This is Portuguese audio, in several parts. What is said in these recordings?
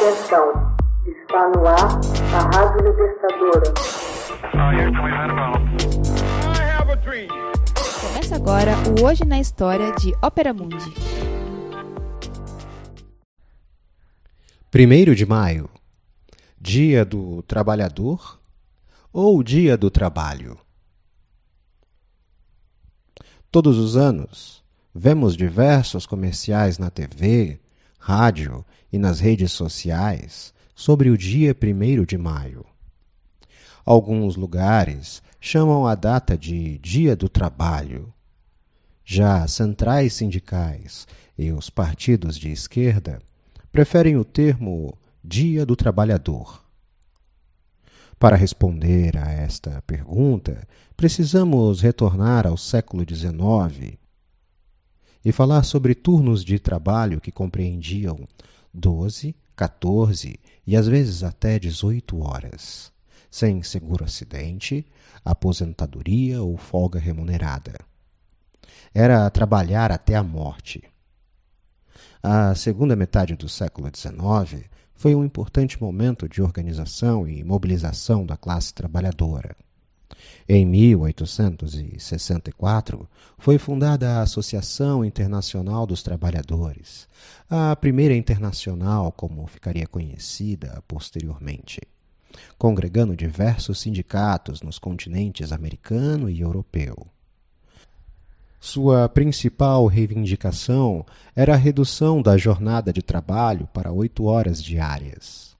Atenção, está no ar a Rádio Libertadora. Começa agora o Hoje na História de Ópera Mundi. 1 de maio Dia do Trabalhador ou Dia do Trabalho? Todos os anos, vemos diversos comerciais na TV, rádio e nas redes sociais sobre o dia 1 de maio. Alguns lugares chamam a data de Dia do Trabalho. Já centrais sindicais e os partidos de esquerda preferem o termo Dia do Trabalhador. Para responder a esta pergunta, precisamos retornar ao século XIX e falar sobre turnos de trabalho que compreendiam 12, 14 e às vezes até 18 horas, sem seguro-acidente, aposentadoria ou folga remunerada. Era trabalhar até a morte. A segunda metade do século XIX foi um importante momento de organização e mobilização da classe trabalhadora. Em 1864, foi fundada a Associação Internacional dos Trabalhadores, a primeira internacional como ficaria conhecida posteriormente, congregando diversos sindicatos nos continentes americano e europeu. Sua principal reivindicação era a redução da jornada de trabalho para oito horas diárias.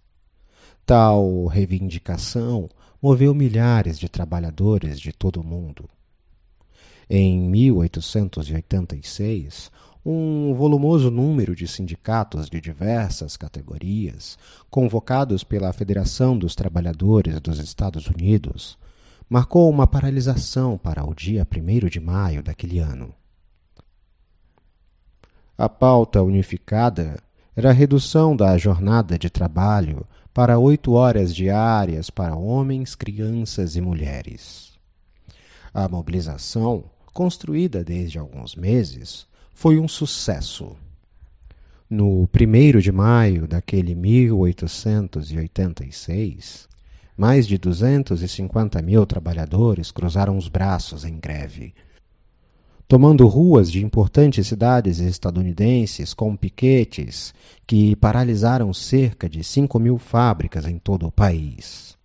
Tal reivindicação moveu milhares de trabalhadores de todo o mundo. Em 1886, um volumoso número de sindicatos de diversas categorias, convocados pela Federação dos Trabalhadores dos Estados Unidos, marcou uma paralisação para o dia 1 de maio daquele ano. A pauta unificada era a redução da jornada de trabalho para oito horas diárias para homens, crianças e mulheres. A mobilização, construída desde alguns meses, foi um sucesso. No 1 de maio daquele 1886, mais de 250 mil trabalhadores cruzaram os braços em greve, tomando ruas de importantes cidades estadunidenses com piquetes que paralisaram cerca de 5 mil fábricas em todo o país.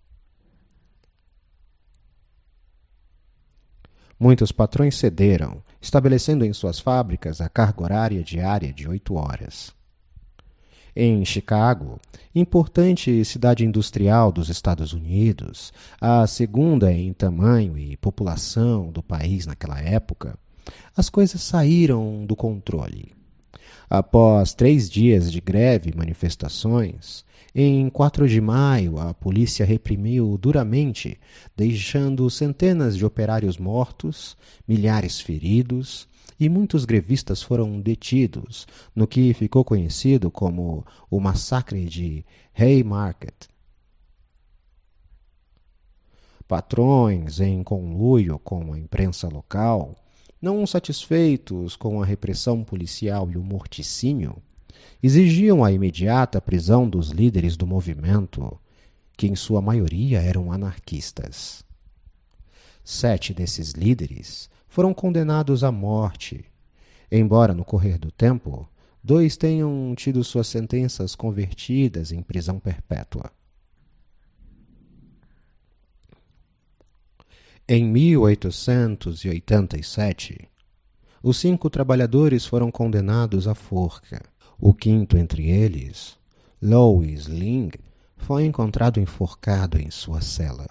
Muitos patrões cederam, estabelecendo em suas fábricas a carga horária diária de oito horas. Em Chicago, importante cidade industrial dos Estados Unidos, a segunda em tamanho e população do país naquela época, as coisas saíram do controle. Após três dias de greve e manifestações, em 4 de maio a polícia reprimiu duramente, deixando centenas de operários mortos, milhares feridos e muitos grevistas foram detidos no que ficou conhecido como o massacre de Haymarket. Patrões, em conluio com a imprensa local, não satisfeitos com a repressão policial e o morticínio, exigiam a imediata prisão dos líderes do movimento, que em sua maioria eram anarquistas. Sete desses líderes foram condenados à morte, embora no correr do tempo dois tenham tido suas sentenças convertidas em prisão perpétua. Em 1887, os cinco trabalhadores foram condenados à forca. O quinto entre eles, Louis Ling, foi encontrado enforcado em sua cela.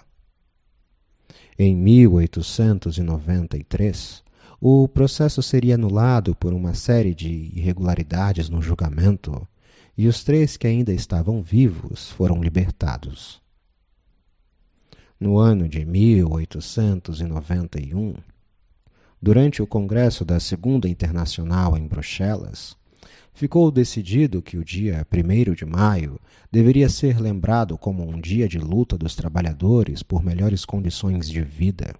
Em 1893, o processo seria anulado por uma série de irregularidades no julgamento e os três que ainda estavam vivos foram libertados. No ano de 1891, durante o Congresso da Segunda Internacional em Bruxelas, ficou decidido que o dia 1 de maio deveria ser lembrado como um dia de luta dos trabalhadores por melhores condições de vida.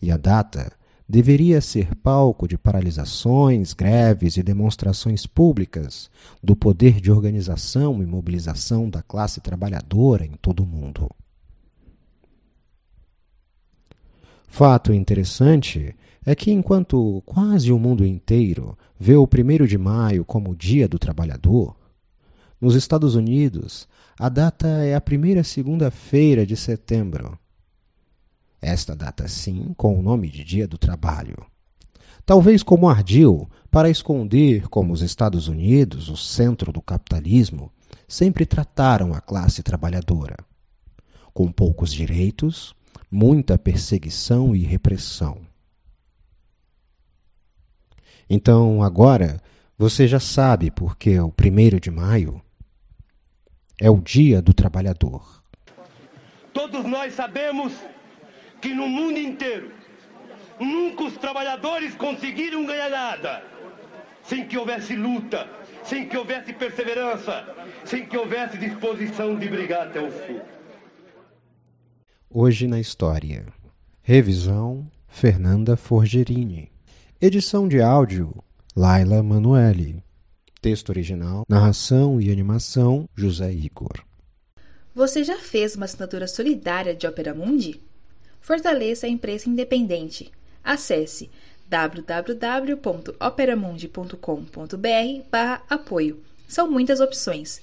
E a data deveria ser palco de paralisações, greves e demonstrações públicas do poder de organização e mobilização da classe trabalhadora em todo o mundo. Fato interessante é que enquanto quase o mundo inteiro vê o 1 de maio como o Dia do Trabalhador, nos Estados Unidos a data é a primeira segunda-feira de setembro. Esta data, sim, com o nome de Dia do Trabalho. Talvez como ardil para esconder como os Estados Unidos, o centro do capitalismo, sempre trataram a classe trabalhadora. Com poucos direitos, muita perseguição e repressão. Então, agora, você já sabe porque o primeiro de maio é o Dia do Trabalhador. Todos nós sabemos que no mundo inteiro nunca os trabalhadores conseguiram ganhar nada sem que houvesse luta, sem que houvesse perseverança, sem que houvesse disposição de brigar até o fim. Hoje na História. Revisão Fernanda Forgerini. Edição de áudio Laila Manuelle. Texto original, narração e animação José Igor. Você já fez uma assinatura solidária de Opera Mundi? Fortaleça a imprensa independente. Acesse www.operamundi.com.br/apoio. São muitas opções.